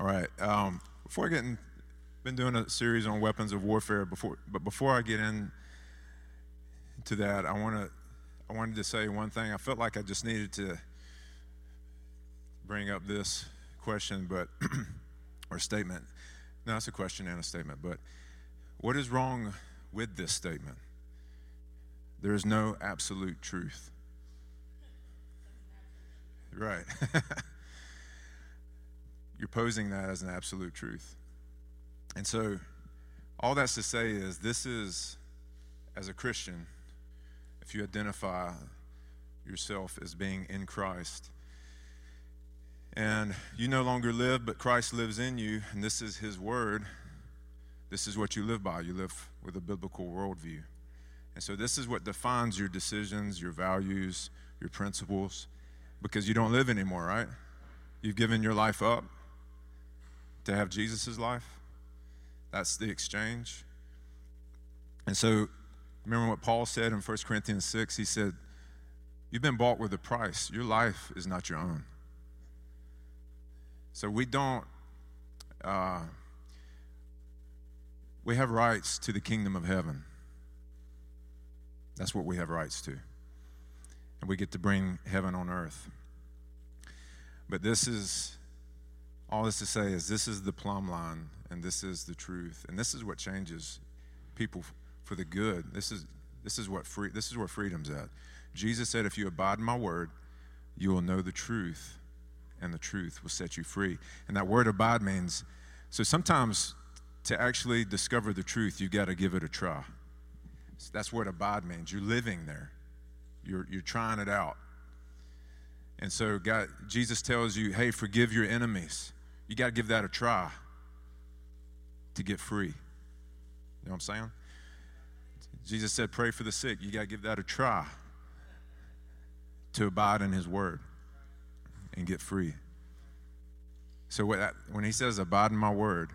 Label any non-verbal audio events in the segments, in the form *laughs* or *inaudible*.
All right. Um, before I get in, been doing a series on weapons of warfare before, but before I get in to that, I want to, I wanted to say one thing. I felt like I just needed to bring up this question, but *clears throat* or statement. No, it's a question and a statement. But what is wrong with this statement? There is no absolute truth. Right. *laughs* You're posing that as an absolute truth. And so, all that's to say is this is, as a Christian, if you identify yourself as being in Christ, and you no longer live, but Christ lives in you, and this is His Word, this is what you live by. You live with a biblical worldview. And so, this is what defines your decisions, your values, your principles, because you don't live anymore, right? You've given your life up to have Jesus' life. That's the exchange. And so, remember what Paul said in 1 Corinthians 6? He said, You've been bought with a price. Your life is not your own. So, we don't, uh, we have rights to the kingdom of heaven. That's what we have rights to. And we get to bring heaven on earth. But this is all this to say is this is the plumb line and this is the truth. And this is what changes people for the good. This is this is what free this is where freedom's at. Jesus said if you abide in my word you will know the truth and the truth will set you free. And that word abide means so sometimes to actually discover the truth you got to give it a try. So that's what abide means. You're living there. You're, you're trying it out. And so God, jesus tells you hey forgive your enemies you got to give that a try to get free. You know what I'm saying? Jesus said, Pray for the sick. You got to give that a try to abide in His word and get free. So when he says abide in my word,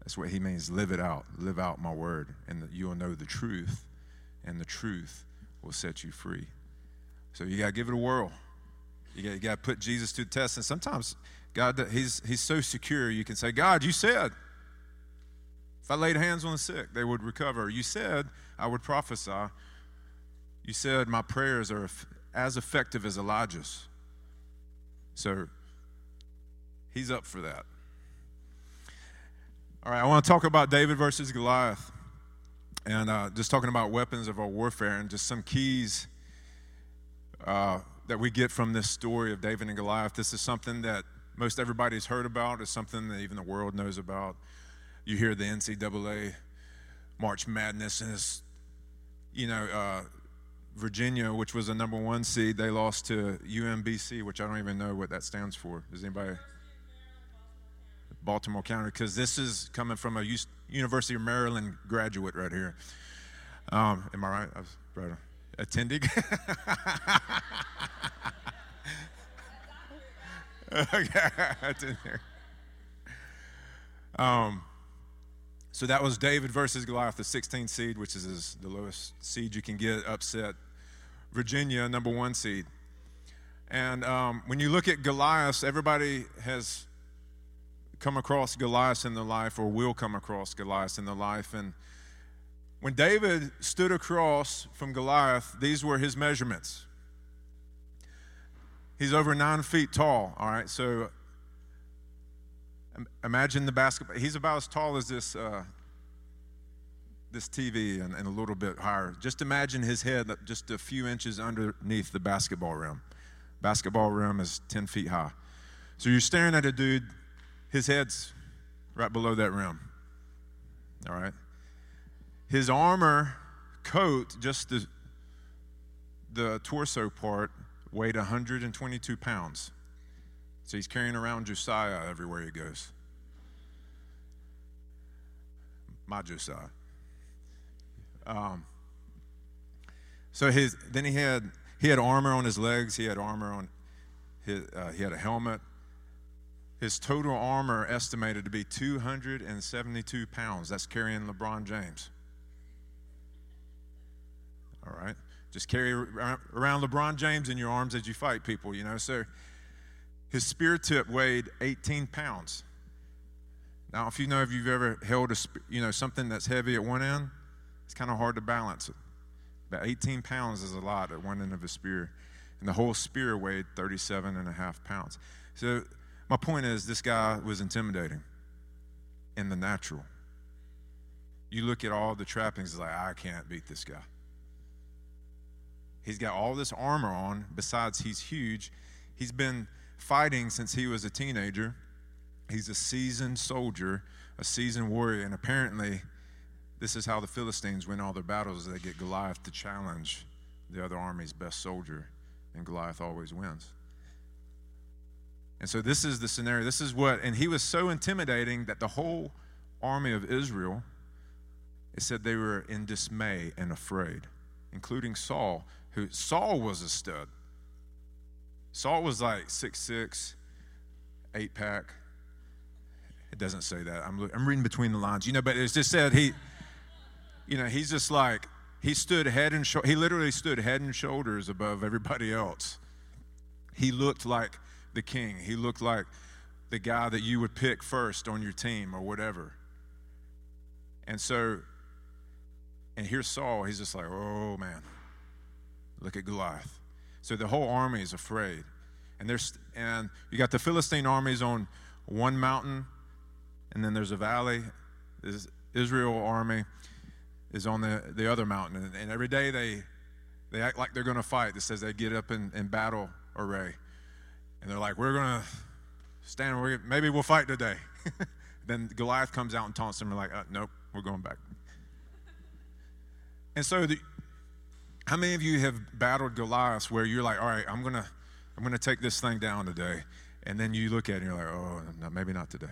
that's what he means live it out. Live out my word, and you will know the truth, and the truth will set you free. So you got to give it a whirl. You got, to put Jesus to the test. And sometimes God, he's, he's so secure, you can say, God, you said, if I laid hands on the sick, they would recover. You said, I would prophesy. You said, my prayers are as effective as Elijah's. So he's up for that. All right, I want to talk about David versus Goliath. And uh, just talking about weapons of our warfare and just some keys uh, that we get from this story of David and Goliath. This is something that most everybody's heard about. It's something that even the world knows about. You hear the NCAA March Madness, and it's, you know, uh, Virginia, which was a number one seed, they lost to UMBC, which I don't even know what that stands for. Does anybody? Baltimore County, because this is coming from a University of Maryland graduate right here. Um, am I right? I was right. Attending. *laughs* *laughs* um, so that was David versus Goliath, the 16th seed, which is the lowest seed you can get, upset Virginia, number one seed. And um, when you look at Goliath, everybody has come across Goliath in their life or will come across Goliath in their life. And when David stood across from Goliath, these were his measurements. He's over nine feet tall, all right? So imagine the basketball. He's about as tall as this, uh, this TV and, and, a little bit higher. Just imagine his head just a few inches underneath the basketball rim. Basketball rim is 10 feet high. So you're staring at a dude, his head's right below that rim. All right? His armor coat, just the, the torso part, weighed 122 pounds. So he's carrying around Josiah everywhere he goes. My Josiah. Um, so his then he had he had armor on his legs. He had armor on his uh, he had a helmet. His total armor estimated to be 272 pounds. That's carrying LeBron James. All right. Just carry around LeBron James in your arms as you fight people, you know. So his spear tip weighed 18 pounds. Now, if you know if you've ever held a you know something that's heavy at one end, it's kind of hard to balance it. About 18 pounds is a lot at one end of a spear, and the whole spear weighed 37 and a half pounds. So my point is, this guy was intimidating in the natural. You look at all the trappings, like I can't beat this guy. He's got all this armor on. Besides, he's huge. He's been fighting since he was a teenager. He's a seasoned soldier, a seasoned warrior, and apparently, this is how the Philistines win all their battles. They get Goliath to challenge the other army's best soldier, and Goliath always wins. And so this is the scenario. This is what, and he was so intimidating that the whole army of Israel, it said they were in dismay and afraid, including Saul, who Saul was a stud. Saul was like six six, eight pack. It doesn't say that. I'm, I'm reading between the lines, you know, but it's just said he, you know, he's just like, he stood head and he literally stood head and shoulders above everybody else. He looked like the king. He looked like the guy that you would pick first on your team or whatever. And so, and here's Saul. He's just like, oh man, look at Goliath. So the whole army is afraid. And there's and you got the Philistine armies on one mountain, and then there's a valley. This Israel army is on the, the other mountain. And, and every day they they act like they're going to fight. It says they get up in, in battle array. And they're like, we're going to stand, we're, maybe we'll fight today. *laughs* then Goliath comes out and taunts them. We're like, uh, nope, we're going back. and so, the, how many of you have battled Goliath where you're like, all right, I'm going to I'm to take this thing down today. And then you look at it and you're like, oh, no, maybe not today.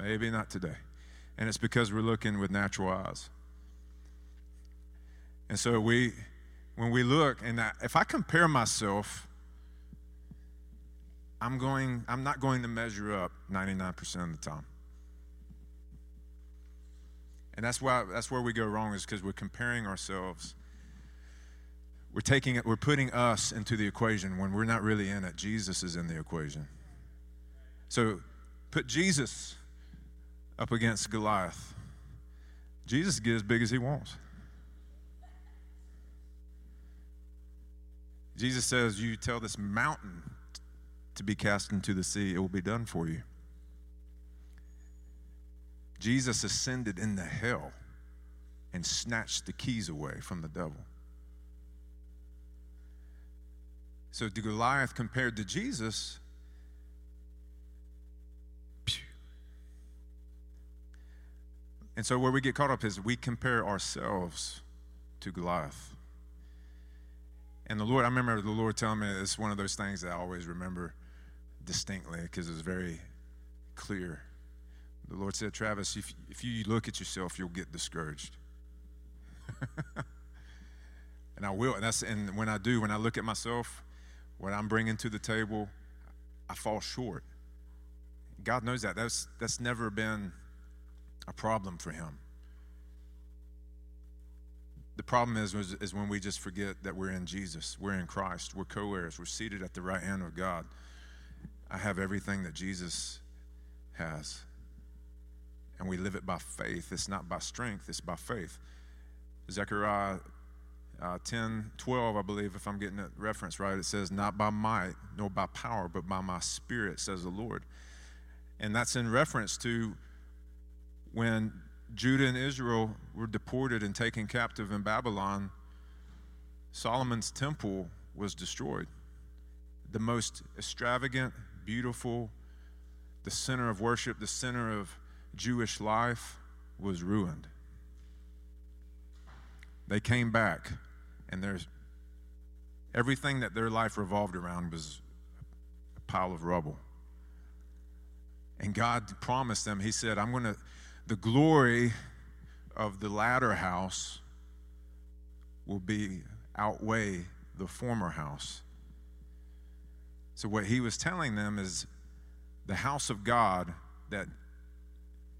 Maybe not today. And it's because we're looking with natural eyes. And so we, when we look, and I, if I compare myself, I'm going, I'm not going to measure up 99% of the time. And that's why that's where we go wrong is because we're comparing ourselves. We're taking it, we're putting us into the equation when we're not really in it. Jesus is in the equation. So put Jesus up against Goliath. Jesus get as big as he wants. Jesus says, You tell this mountain to be cast into the sea, it will be done for you. Jesus ascended into hell and snatched the keys away from the devil. So, to Goliath compared to Jesus, and so where we get caught up is we compare ourselves to Goliath. And the Lord, I remember the Lord telling me it's one of those things that I always remember distinctly because it's very clear. The Lord said, Travis, if, if you look at yourself, you'll get discouraged. *laughs* and I will. And, that's, and when I do, when I look at myself, what I'm bringing to the table, I fall short. God knows that. That's, that's never been a problem for Him. The problem is, is, is when we just forget that we're in Jesus, we're in Christ, we're co heirs, we're seated at the right hand of God. I have everything that Jesus has. And we live it by faith. It's not by strength, it's by faith. Zechariah uh, 10 12, I believe, if I'm getting that reference right, it says, Not by might nor by power, but by my spirit, says the Lord. And that's in reference to when Judah and Israel were deported and taken captive in Babylon, Solomon's temple was destroyed. The most extravagant, beautiful, the center of worship, the center of Jewish life was ruined. They came back, and there's everything that their life revolved around was a pile of rubble. And God promised them, He said, I'm going to the glory of the latter house will be outweigh the former house. So what he was telling them is the house of God that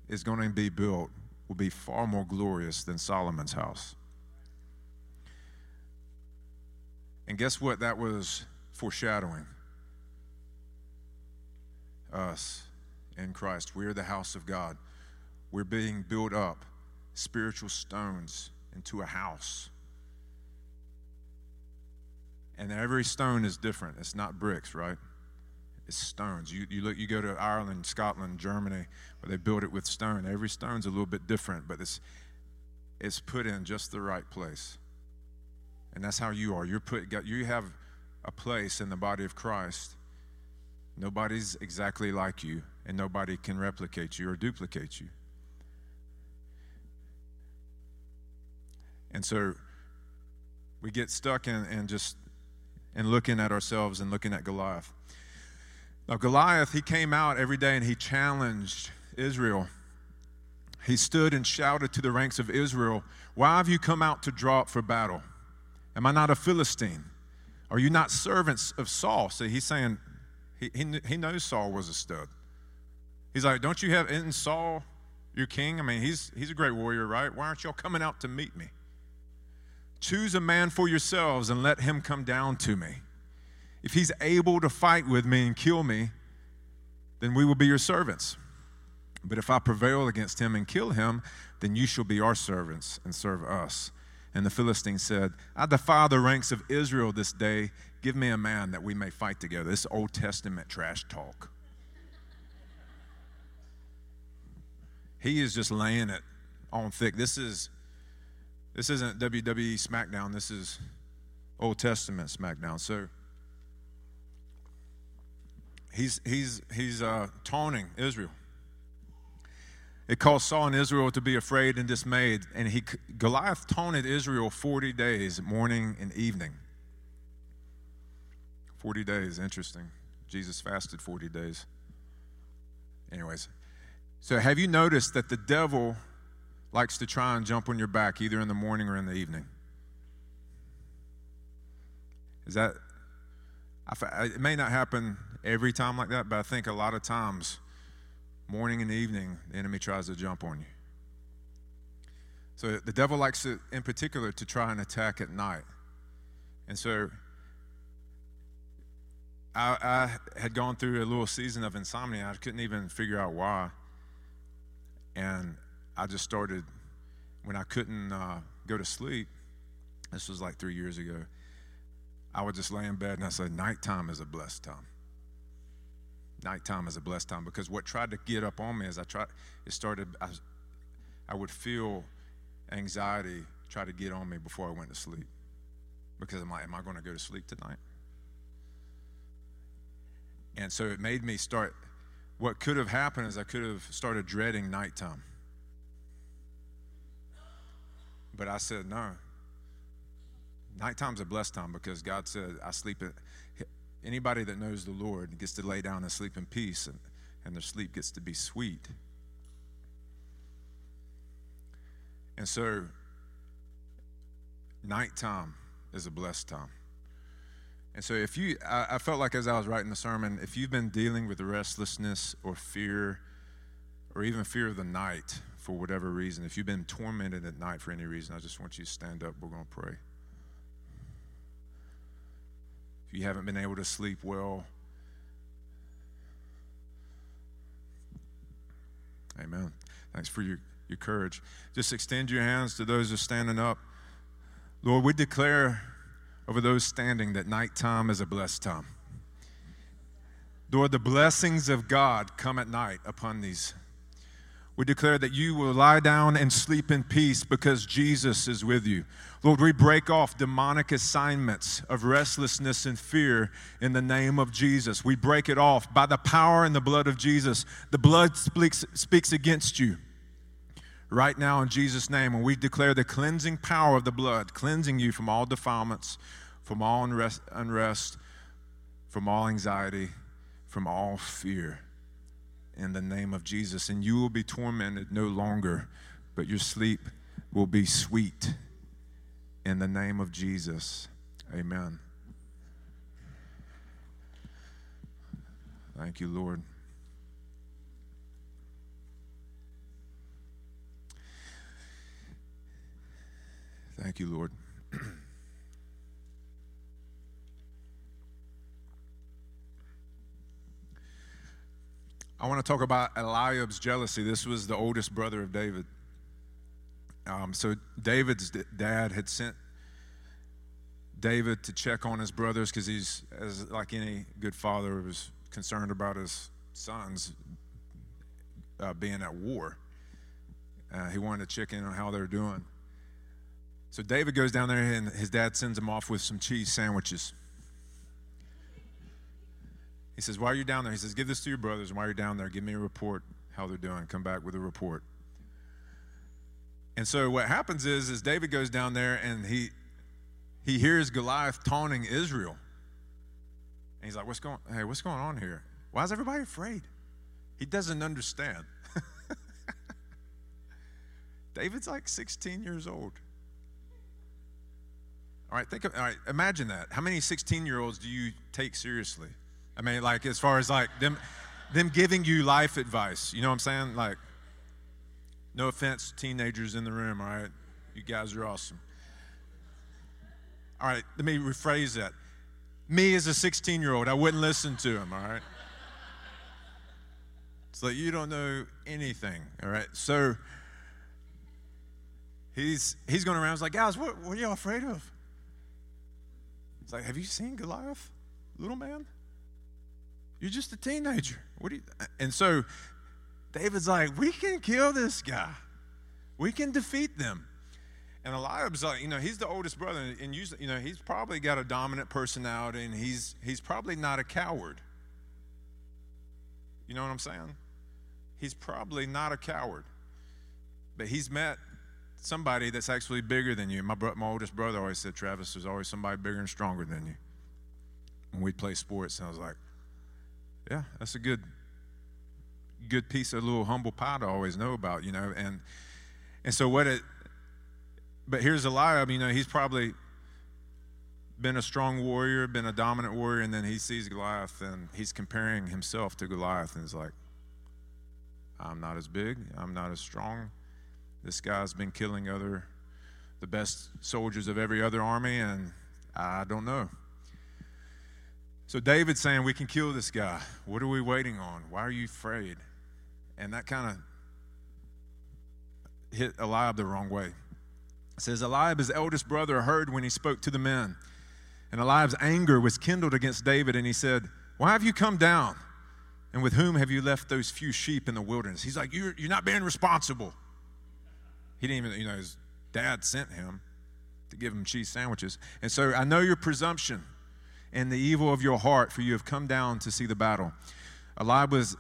is going to be built will be far more glorious than Solomon's house. And guess what that was foreshadowing? us in Christ. We are the house of God. We're being built up, spiritual stones, into a house. And every stone is different. It's not bricks, right? It's stones. You, you look, you go to Ireland, Scotland, Germany, where they build it with stone. Every stone's a little bit different, but it's it's put in just the right place. And that's how you are. You're put. You have a place in the body of Christ. Nobody's exactly like you, and nobody can replicate you or duplicate you. And so we get stuck in, in just in looking at ourselves and looking at Goliath. Now, Goliath, he came out every day and he challenged Israel. He stood and shouted to the ranks of Israel, Why have you come out to draw up for battle? Am I not a Philistine? Are you not servants of Saul? See, he's saying, he, he, he knows Saul was a stud. He's like, Don't you have, isn't Saul your king? I mean, he's, he's a great warrior, right? Why aren't y'all coming out to meet me? Choose a man for yourselves and let him come down to me. If he's able to fight with me and kill me, then we will be your servants. But if I prevail against him and kill him, then you shall be our servants and serve us. And the Philistine said, I defy the ranks of Israel this day. Give me a man that we may fight together. This Old Testament trash talk. He is just laying it on thick. This is this isn't WWE SmackDown. This is Old Testament SmackDown. So he's he's he's uh, taunting Israel. It caused Saul and Israel to be afraid and dismayed, and he Goliath taunted Israel forty days, morning and evening. Forty days, interesting. Jesus fasted forty days. Anyways, so have you noticed that the devil likes to try and jump on your back either in the morning or in the evening? Is that it may not happen every time like that, but I think a lot of times, morning and evening, the enemy tries to jump on you. So the devil likes to, in particular, to try and attack at night. And so I, I had gone through a little season of insomnia. I couldn't even figure out why. And I just started, when I couldn't uh, go to sleep, this was like three years ago, I would just lay in bed and I said, nighttime is a blessed time. Nighttime is a blessed time because what tried to get up on me is I tried, it started, I, I would feel anxiety try to get on me before I went to sleep. Because I'm like, am I going to go to sleep tonight? And so it made me start, what could have happened is I could have started dreading nighttime. But I said, no, Nighttime's a blessed time because God said, I sleep in. Anybody that knows the Lord gets to lay down and sleep in peace, and, and their sleep gets to be sweet. And so, nighttime is a blessed time. And so, if you, I, I, felt like as I was writing the sermon, if you've been dealing with restlessness or fear, or even fear of the night for whatever reason, if you've been tormented at night for any reason, I just want you to stand up. We're going to pray. If you haven't been able to sleep well, amen. Thanks for your, your courage. Just extend your hands to those who are standing up. Lord, we declare over those standing that nighttime is a blessed time. Lord, the blessings of God come at night upon these we declare that you will lie down and sleep in peace because Jesus is with you. Lord, we break off demonic assignments of restlessness and fear in the name of Jesus. We break it off by the power and the blood of Jesus. The blood speaks, speaks against you right now in Jesus' name. And we declare the cleansing power of the blood, cleansing you from all defilements, from all unrest, unrest from all anxiety, from all fear in the name of Jesus. And you will be tormented no longer, but your sleep will be sweet in the name of Jesus. Amen. Thank you, Lord. Thank you, Lord. *clears throat* I want to talk about Eliab's jealousy. This was the oldest brother of David. Um, so David's dad had sent David to check on his brothers because he's, as like any good father, was concerned about his sons uh, being at war. Uh, he wanted to check in on how they're doing. So David goes down there, and his dad sends him off with some cheese sandwiches. He says, While you're down there, he says, Give this to your brothers, and while you're down there, give me a report how they're doing. Come back with a report. And so what happens is, is David goes down there and he he hears Goliath taunting Israel. And he's like, What's going hey, what's going on here? Why is everybody afraid? He doesn't understand. *laughs* David's like 16 years old. All right, think of, all right, imagine that. How many 16 year olds do you take seriously? I mean, like as far as like them them giving you life advice. You know what I'm saying? Like, no offense, teenagers in the room, all right? You guys are awesome. All right, let me rephrase that. Me as a 16 year old, I wouldn't listen to him, all right? It's like you don't know anything, all right? So he's he's going around, he's like, guys, what, what are y'all afraid of? It's like, have you seen Goliath, little man? You're just a teenager. What do you? And so David's like, we can kill this guy. We can defeat them. And Eliab's like, you know, he's the oldest brother, and usually, you know, he's probably got a dominant personality, and he's he's probably not a coward. You know what I'm saying? He's probably not a coward, but he's met somebody that's actually bigger than you. My bro- my oldest brother always said, Travis, there's always somebody bigger and stronger than you. When we play sports, and I was like, yeah, that's a good good piece of little humble pie to always know about, you know. And and so what it but here's Eliab, you know, he's probably been a strong warrior, been a dominant warrior, and then he sees Goliath and he's comparing himself to Goliath and he's like, I'm not as big, I'm not as strong. This guy's been killing other the best soldiers of every other army, and I don't know. So David's saying, We can kill this guy. What are we waiting on? Why are you afraid? And that kind of hit Eliab the wrong way. It says, Eliab, his eldest brother, heard when he spoke to the men. And Eliab's anger was kindled against David, and he said, Why have you come down? And with whom have you left those few sheep in the wilderness? He's like, You're, you're not being responsible. He didn't even, you know, his dad sent him to give him cheese sandwiches. And so I know your presumption and the evil of your heart, for you have come down to see the battle. Eliab was,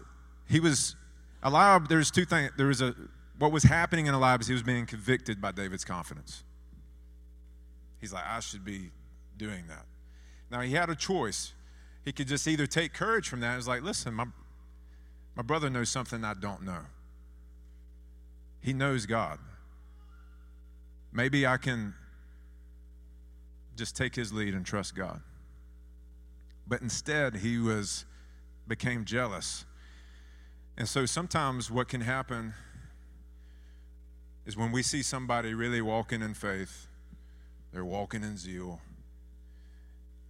he was, Eliab, there's two things. There was a, what was happening in Eliab is he was being convicted by David's confidence. He's like, I should be doing that. Now, he had a choice. He could just either take courage from that. It's like, listen, my, my brother knows something I don't know. He knows God. Maybe I can just take his lead and trust God. But instead, he was became jealous. And so sometimes what can happen is when we see somebody really walking in faith, they're walking in zeal.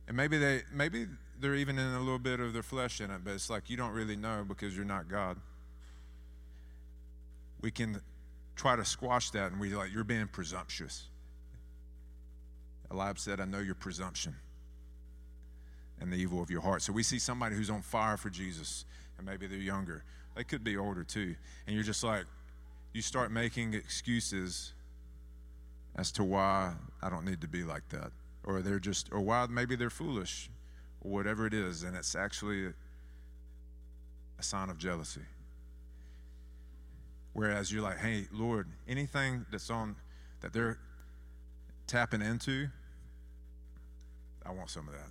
And maybe they maybe they're even in a little bit of their flesh in it, but it's like you don't really know because you're not God. We can try to squash that and we like you're being presumptuous. Eliab said, I know your presumption and the evil of your heart. So we see somebody who's on fire for Jesus, and maybe they're younger. They could be older too. And you're just like, you start making excuses as to why I don't need to be like that. Or they're just, or why maybe they're foolish, or whatever it is. And it's actually a, sign of jealousy. Whereas you're like, hey, Lord, anything that's on, that they're tapping into, I want some of that.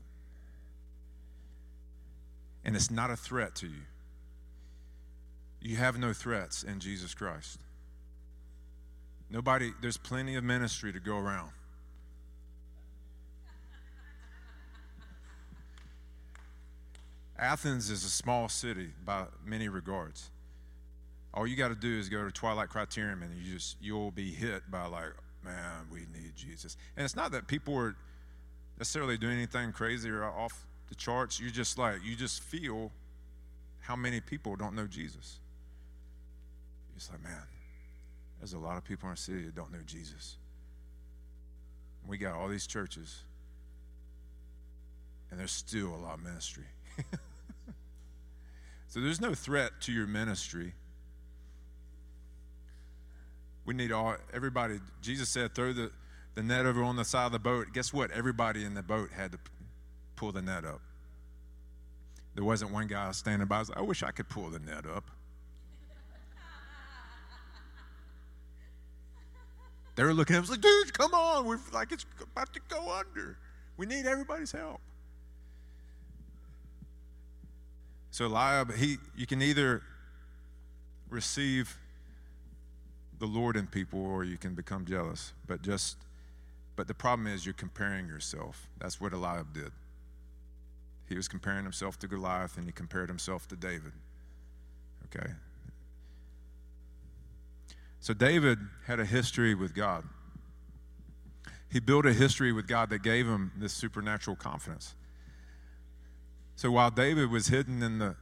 And it's not a threat to you. You have no threats in Jesus Christ. Nobody, there's plenty of ministry to go around. Athens is a small city by many regards. All you got to do is go to Twilight Criterium and you just you'll be hit by like, man, we need Jesus. And it's not that people are necessarily doing anything crazy or off the charts. You just like you just feel how many people don't know Jesus. It's like, man, there's a lot of people in our city that don't know Jesus. We got all these churches, and there's still a lot of ministry. *laughs* so there's no threat to your ministry. We need all everybody. Jesus said, throw the, the net over on the side of the boat. Guess what? Everybody in the boat had to pull the net up. There wasn't one guy standing by. I, was like, I wish I could pull the net up. *laughs* They were looking at us like, dude, come on. We're like it's about to go under. We need everybody's help. So Eliab, he you can either receive the Lord in people or you can become jealous. But just but the problem is you're comparing yourself. That's what Eliab did. He was comparing himself to Goliath and he compared himself to David. Okay? So David had a history with God. He built a history with God that gave him this supernatural confidence. So while David was hidden in the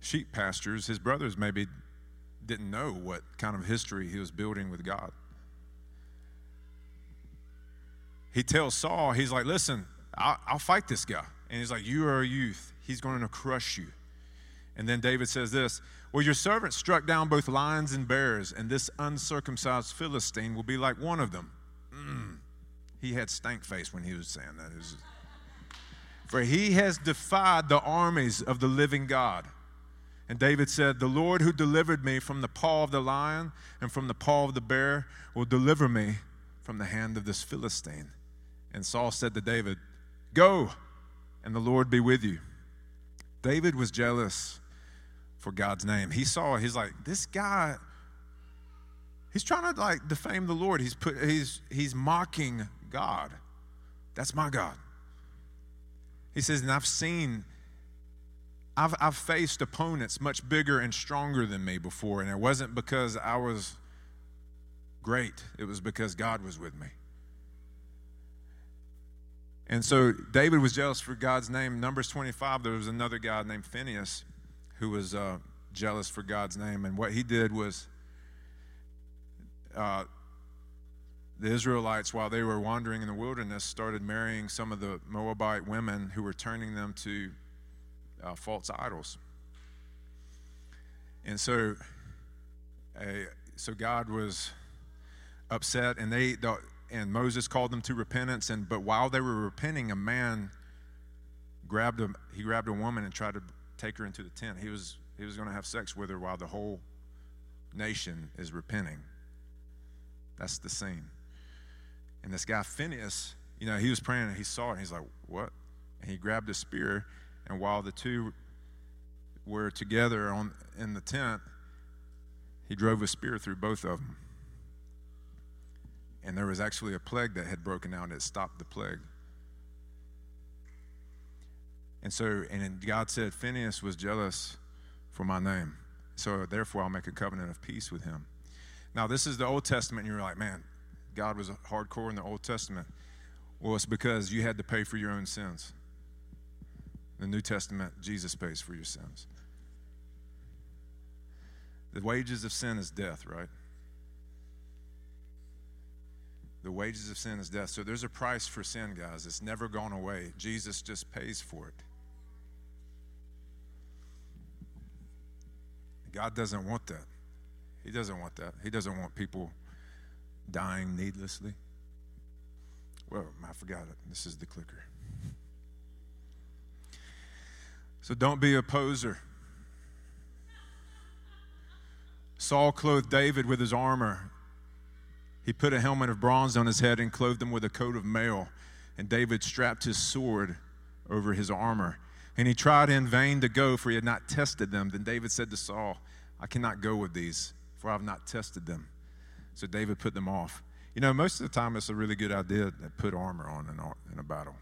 sheep pastures, his brothers maybe didn't know what kind of history he was building with God. He tells Saul, he's like, listen, I'll, I'll fight this guy. And he's like, You are a youth. He's going to crush you. And then David says this Well, your servant struck down both lions and bears, and this uncircumcised Philistine will be like one of them. Mm. He had stank face when he was saying that. Was, For he has defied the armies of the living God. And David said, The Lord who delivered me from the paw of the lion and from the paw of the bear will deliver me from the hand of this Philistine. And Saul said to David, Go and the Lord be with you. David was jealous for God's name. He saw, he's like, this guy, he's trying to like defame the Lord. He's put he's he's mocking God. That's my God. He says, and I've seen, I've I've faced opponents much bigger and stronger than me before, and it wasn't because I was great. It was because God was with me. And so David was jealous for God's name. Numbers 25, there was another guy named Phineas who was uh, jealous for God's name. And what he did was uh, the Israelites, while they were wandering in the wilderness, started marrying some of the Moabite women who were turning them to uh, false idols. And so, so God was upset, and they, the, and Moses called them to repentance. And but while they were repenting, a man grabbed a he grabbed a woman and tried to take her into the tent. He was he was going to have sex with her while the whole nation is repenting. That's the scene. And this guy Phineas, you know, he was praying and he saw it. And he's like, "What?" And he grabbed a spear, and while the two were together on in the tent, he drove a spear through both of them. And there was actually a plague that had broken out that stopped the plague. And so, and God said, Phineas was jealous for my name. So therefore, I'll make a covenant of peace with him. Now, this is the Old Testament, and you're like, man, God was hardcore in the Old Testament. Well, it's because you had to pay for your own sins. The New Testament, Jesus pays for your sins. The wages of sin is death, right? The wages of sin is death. So there's a price for sin, guys. It's never gone away. Jesus just pays for it. God doesn't want that. He doesn't want that. He doesn't want people dying needlessly. Well, I forgot it. This is the clicker. So don't be a poser. Saul clothed David with his armor he put a helmet of bronze on his head and clothed him with a coat of mail. And David strapped his sword over his armor. And he tried in vain to go, for he had not tested them. Then David said to Saul, I cannot go with these, for I have not tested them. So David put them off. You know, most of the time it's a really good idea to put armor on in a battle.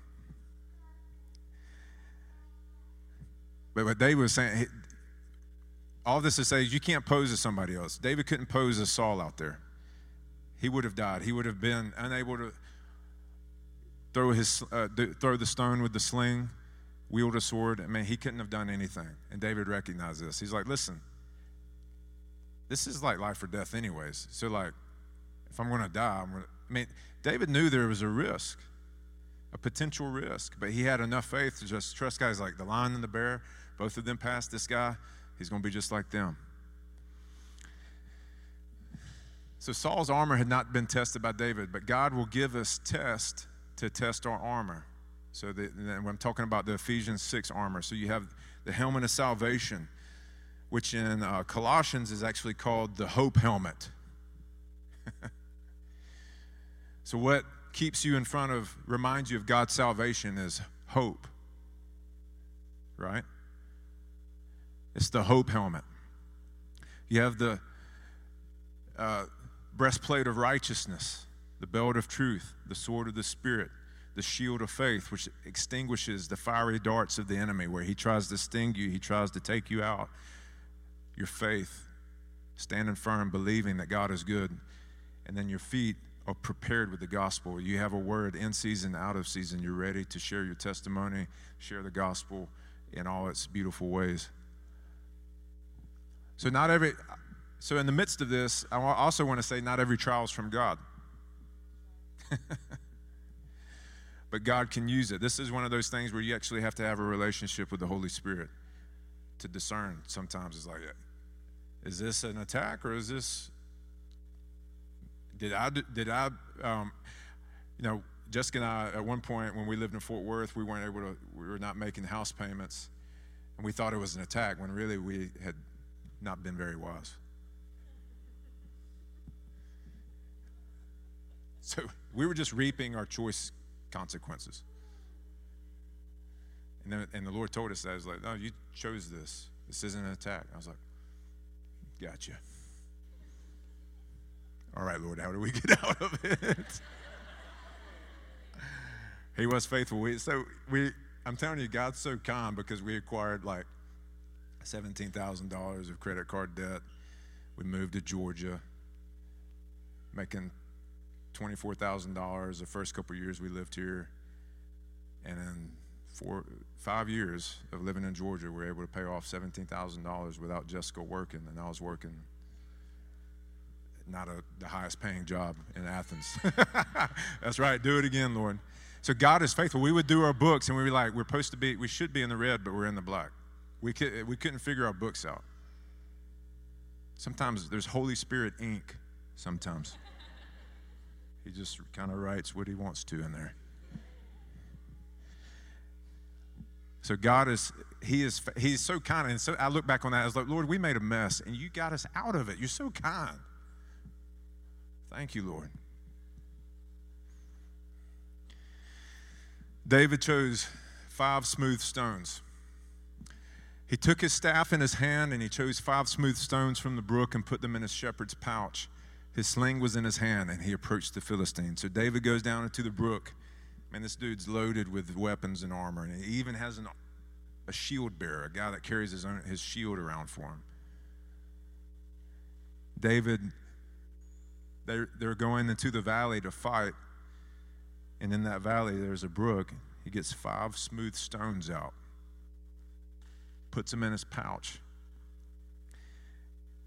But what David was saying, all this to say is you can't pose as somebody else. David couldn't pose as Saul out there he would have died. He would have been unable to throw, his, uh, throw the stone with the sling. wield a sword. I mean, he couldn't have done anything. And David recognized this. He's like, listen, this is like life or death, anyways. So, like, if I'm going to die, I'm going to. I mean, David knew there was a risk, a potential risk, but he had enough faith to just trust guys like the lion and the bear. Both of them passed this guy. He's going to be just like them. So Saul's armor had not been tested by David, but God will give us tests to test our armor. So I'm talking about the Ephesians 6 armor, so you have the helmet of salvation, which in uh, Colossians is actually called the hope helmet. *laughs* so what keeps you in front of, reminds you of God's salvation is hope, right? It's the hope helmet. You have the uh, breastplate of righteousness, the belt of truth, the sword of the Spirit, the shield of faith, which extinguishes the fiery darts of the enemy, where he tries to sting you, he tries to take you out. Your faith, standing firm, believing that God is good, and then your feet are prepared with the gospel. You have a word in season, out of season. You're ready to share your testimony, share the gospel in all its beautiful ways. So, not every, so in the midst of this, I also want to say not every trial is from God. *laughs* but God can use it. This is one of those things where you actually have to have a relationship with the Holy Spirit to discern. Sometimes it's like, is this an attack or is this? Did I? Did I? Um, you know, Jessica and I, at one point when we lived in Fort Worth, we weren't able to. We were not making house payments, and we thought it was an attack when really we had not been very wise. So we were just reaping our choice consequences. And, then, and the Lord told us that. I was like, no, you chose this. This isn't an attack. I was like, gotcha. All right, Lord, how do we *laughs* get out of it? he was faithful. We, so we, I'm telling you, God's so kind because we acquired like $17,000 of credit card debt. We moved to Georgia, making $24,000 the first couple years we lived here. And in four, five years of living in Georgia, we were able to pay off $17,000 without Jessica working. And I was working not a, the highest paying job in Athens. *laughs* That's right. Do it again, Lord. So God is faithful. We would do our books and we'd be like, we're supposed to be, we should be in the red, but we're in the black. We, could, we couldn't figure our books out. Sometimes there's Holy Spirit ink, sometimes. He just kind of writes what he wants to in there. So God is He is He's so kind. And so I look back on that, I was like, Lord, we made a mess and you got us out of it. You're so kind. Thank you, Lord. David chose five smooth stones. He took his staff in his hand and he chose five smooth stones from the brook and put them in his shepherd's pouch. His sling was in his hand, and he approached the Philistine. So David goes down into the brook. Man, this dude's loaded with weapons and armor, and he even has an, a shield bearer, a guy that carries his, own, his shield around for him. David, they're, they're going into the valley to fight, and in that valley there's a brook. He gets five smooth stones out, puts them in his pouch.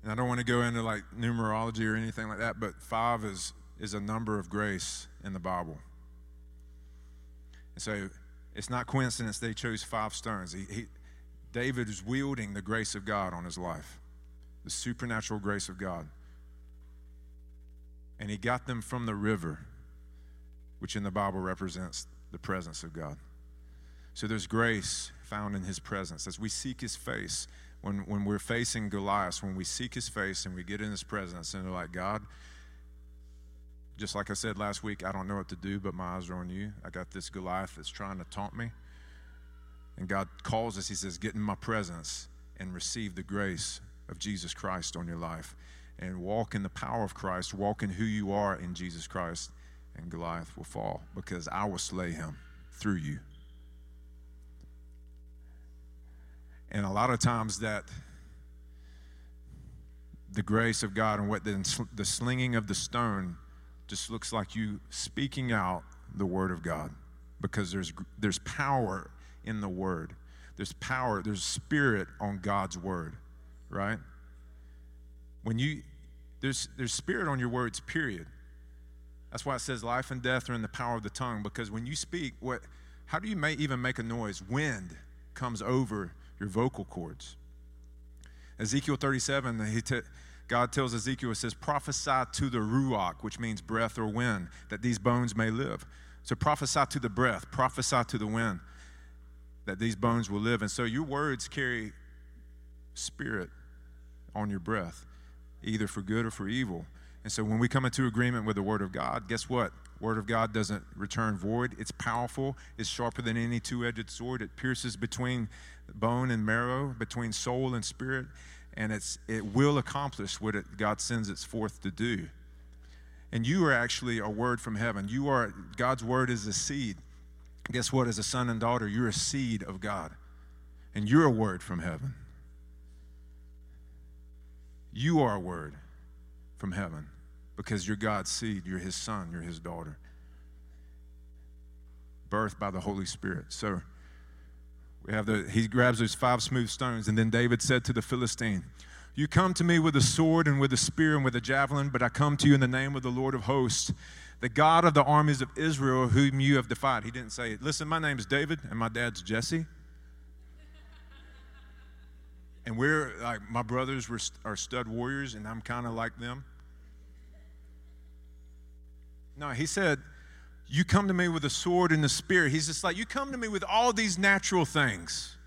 And I don't want to go into like numerology or anything like that, but five is, is a number of grace in the Bible. And so it's not coincidence they chose five stones. He, he, David is wielding the grace of God on his life, the supernatural grace of God. And he got them from the river, which in the Bible represents the presence of God. So there's grace found in his presence. As we seek his face, when, when we're facing Goliath, when we seek his face and we get in his presence and they're like, God, just like I said last week, I don't know what to do, but my eyes are on you. I got this Goliath that's trying to taunt me. And God calls us, He says, Get in my presence and receive the grace of Jesus Christ on your life. And walk in the power of Christ, walk in who you are in Jesus Christ. And Goliath will fall because I will slay him through you. And a lot of times that the grace of God and what the, the slinging of the stone just looks like you speaking out the word of God because there's, there's power in the Word. There's power, there's spirit on God's Word, right? When you, there's, there's spirit on your words, period. That's why it says life and death are in the power of the tongue, because when you speak, what, how do you may even make a noise? Wind comes over your vocal cords. Ezekiel 37, he t- God tells Ezekiel, it says, prophesy to the ruach, which means breath or wind, that these bones may live. So prophesy to the breath, prophesy to the wind, that these bones will live. And so your words carry spirit on your breath, either for good or for evil. And so when we come into agreement with the Word of God, guess what? Word of God doesn't return void. It's powerful. It's sharper than any two-edged sword. It pierces between bone and marrow, between soul and spirit, and it's it will accomplish what it, God sends it forth to do. And you are actually a word from heaven. You are God's word is a seed. Guess what? As a son and daughter, you're a seed of God, and you're a word from heaven. You are a word from heaven because you're God's seed. You're his son, you're his daughter. Birthed by the Holy Spirit. So we have the, he grabs those five smooth stones, and then David said to the Philistine, You come to me with a sword and with a spear and with a javelin, but I come to you in the name of the Lord of hosts, the God of the armies of Israel, whom you have defied. He didn't say, Listen, my name is David, and my dad's Jesse. And we're like, my brothers were, are stud warriors, and I'm kind of like them. No, he said, You come to me with a sword and a spear. He's just like, You come to me with all these natural things.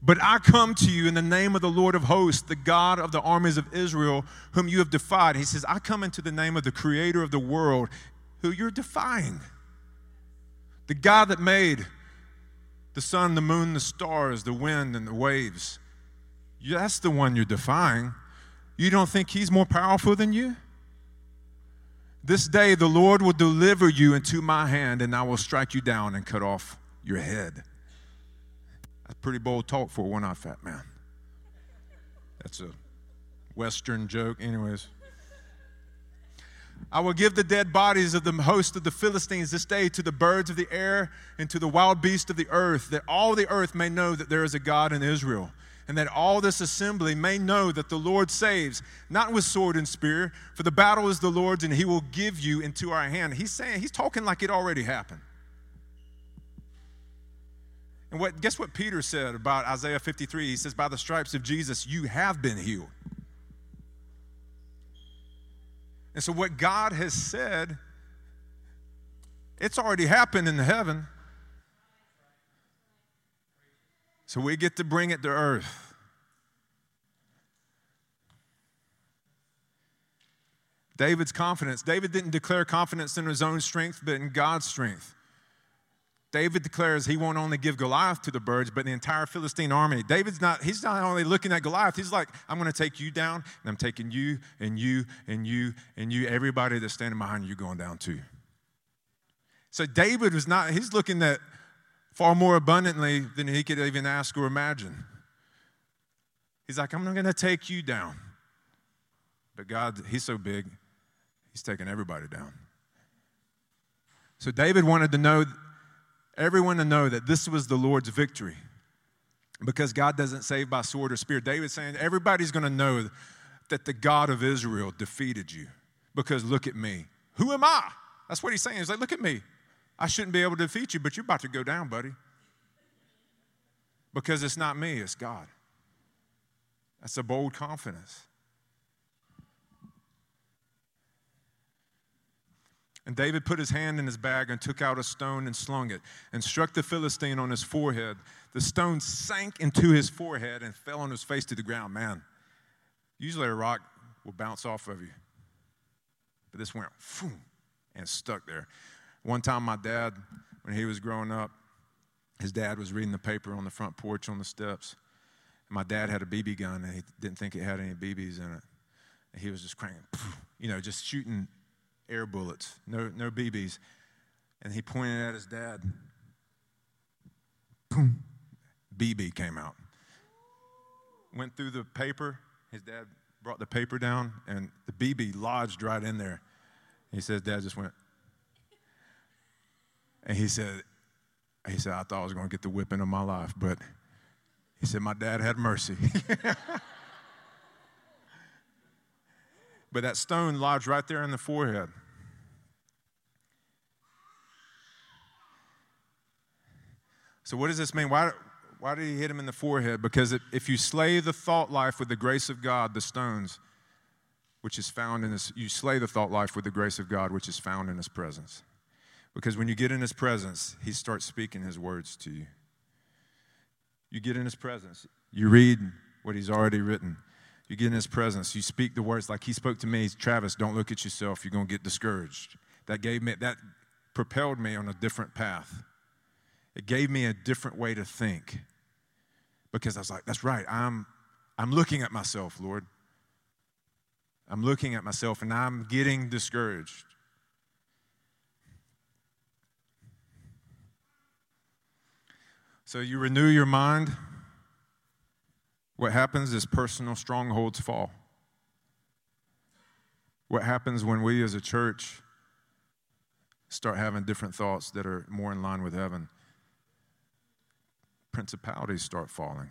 But I come to you in the name of the Lord of hosts, the God of the armies of Israel, whom you have defied. He says, I come into the name of the creator of the world, who you're defying. The God that made the sun, the moon, the stars, the wind, and the waves. That's the one you're defying. You don't think he's more powerful than you? This day the Lord will deliver you into my hand, and I will strike you down and cut off your head. That's pretty bold talk for a one eyed fat man. That's a Western joke, anyways. I will give the dead bodies of the host of the Philistines this day to the birds of the air and to the wild beasts of the earth, that all the earth may know that there is a God in Israel and that all this assembly may know that the Lord saves, not with sword and spear, for the battle is the Lord's, and he will give you into our hand. He's saying, he's talking like it already happened. And what guess what Peter said about Isaiah 53? He says, By the stripes of Jesus, you have been healed. And so what God has said, it's already happened in heaven. So we get to bring it to earth. David's confidence. David didn't declare confidence in his own strength, but in God's strength. David declares he won't only give Goliath to the birds, but the entire Philistine army. David's not, he's not only looking at Goliath, he's like, I'm going to take you down, and I'm taking you and you and you and you, everybody that's standing behind you going down too. So David was not, he's looking at far more abundantly than he could even ask or imagine. He's like, I'm not going to take you down. But God, He's so big, He's taking everybody down. So David wanted to know, everyone to know that this was the Lord's victory. Because God doesn't save by sword or spear. David's saying, everybody's going to know that the God of Israel defeated you. Because look at me. Who am I? That's what he's saying. He's like, look at me. I shouldn't be able to defeat you, but you're about to go down, buddy. Because it's not me, it's God. That's a bold confidence. And David put his hand in his bag and took out a stone and slung it and struck the Philistine on his forehead. The stone sank into his forehead and fell on his face to the ground. Man, usually a rock will bounce off of you. But this went and stuck there. One time, my dad, when he was growing up, his dad was reading the paper on the front porch on the steps. And my dad had a BB gun, and he didn't think it had any BBs in it. And he was just cranking, you know, just shooting air bullets, no, no BBs. And he pointed at his dad. Boom, BB came out. Went through the paper. His dad brought the paper down, and the BB lodged right in there. He says, Dad just went, and he said, He said, I thought I was going to get the whipping of my life, but he said, My dad had mercy. *laughs* but that stone lodged right there in the forehead. So, what does this mean? Why, why did he hit him in the forehead? Because if you slay the thought life with the grace of God, the stones, which is found in this, you slay the thought life with the grace of God, which is found in his presence. Because when you get in his presence, he starts speaking his words to you. You get in his presence, you read what he's already written. You get in his presence, you speak the words like he spoke to me, Travis, don't look at yourself, you're going to get discouraged. That gave me that propelled me on a different path. It gave me a different way to think. Because I was like, that's right, I'm I'm looking at myself, Lord. I'm looking at myself and I'm getting discouraged. So you renew your mind. What happens is personal strongholds fall. What happens when we as a church start having different thoughts that are more in line with heaven? Principalities start falling.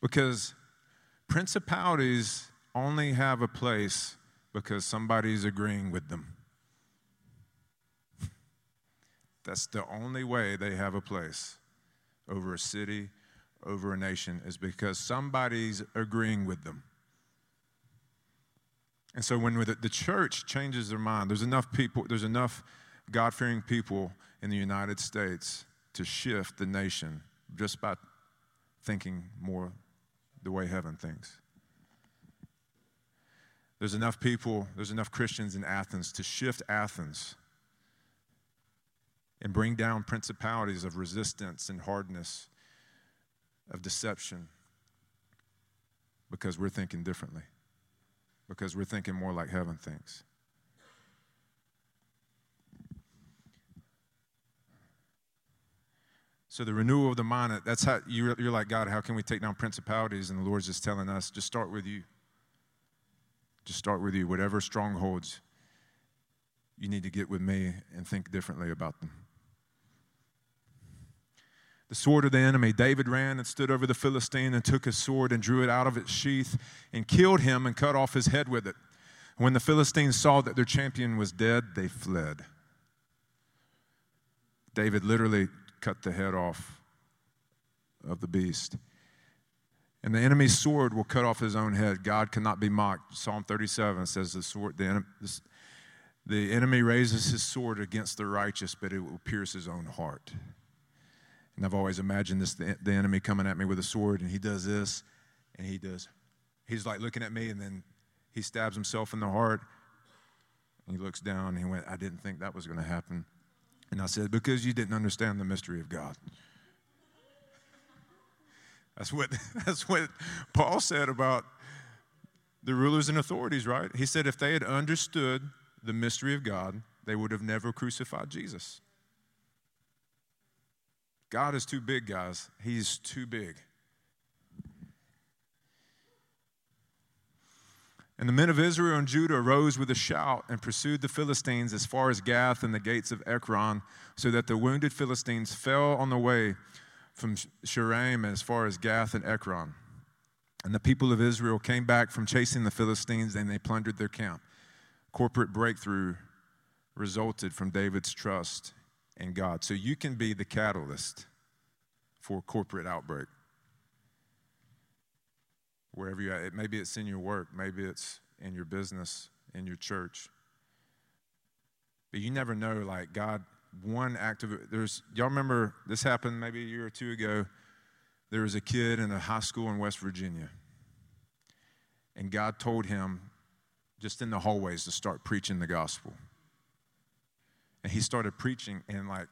Because principalities only have a place because somebody's agreeing with them. *laughs* That's the only way they have a place over a city, over a nation, is because somebody's agreeing with them. And so when the church changes their mind, there's enough people, there's enough God fearing people in the United States to shift the nation just by thinking more the way heaven thinks. There's enough people, there's enough Christians in Athens to shift Athens and bring down principalities of resistance and hardness, of deception, because we're thinking differently, because we're thinking more like heaven thinks. So the renewal of the mind, that's how you're, you're like, God, how can we take down principalities? And the Lord's just telling us, just start with you. Just start with you. Whatever strongholds, you need to get with me and think differently about them. The sword of the enemy. David ran and stood over the Philistine and took his sword and drew it out of its sheath and killed him and cut off his head with it. When the Philistines saw that their champion was dead, they fled. David literally cut the head off of the beast. And the enemy's sword will cut off his own head. God cannot be mocked. Psalm 37 says the sword, the enemy, the enemy raises his sword against the righteous, but it will pierce his own heart. And I've always imagined this the, the enemy coming at me with a sword, and he does this, and he does. He's like looking at me, and then he stabs himself in the heart. And he looks down, and he went, I didn't think that was going to happen. And I said, Because you didn't understand the mystery of God. That's what, *laughs* that's what Paul said about the rulers and authorities, right? He said if they had understood the mystery of God, they would have never crucified Jesus. God is too big, guys. He's too big. And the men of Israel and Judah arose with a shout and pursued the Philistines as far as Gath and the gates of Ekron, so that the wounded Philistines fell on the way from Shaaraim as far as Gath and Ekron. And the people of Israel came back from chasing the Philistines and they plundered their camp. Corporate breakthrough resulted from David's trust in God. So you can be the catalyst for corporate outbreak. Wherever you're at, maybe it's in your work, maybe it's in your business, in your church. But you never know, like, God one act of there's y'all remember this happened maybe a year or two ago there was a kid in a high school in west virginia and god told him just in the hallways to start preaching the gospel and he started preaching and like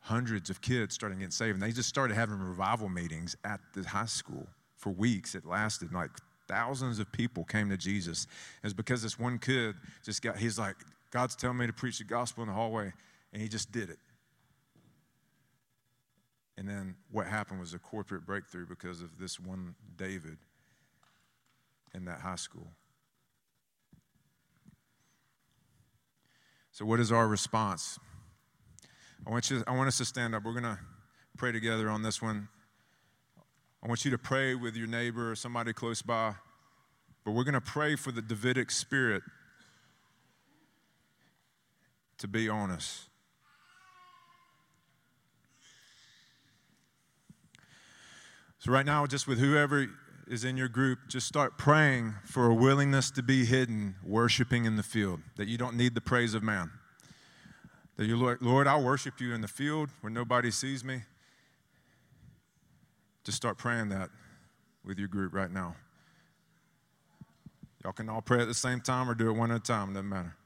hundreds of kids started getting saved and they just started having revival meetings at the high school for weeks it lasted like thousands of people came to jesus it was because this one kid just got he's like god's telling me to preach the gospel in the hallway and he just did it. And then what happened was a corporate breakthrough because of this one David in that high school. So, what is our response? I want, you, I want us to stand up. We're going to pray together on this one. I want you to pray with your neighbor or somebody close by. But we're going to pray for the Davidic spirit to be on us. So, right now, just with whoever is in your group, just start praying for a willingness to be hidden, worshiping in the field, that you don't need the praise of man. That you, Lord, Lord, I'll worship you in the field where nobody sees me. Just start praying that with your group right now. Y'all can all pray at the same time or do it one at a time, doesn't matter.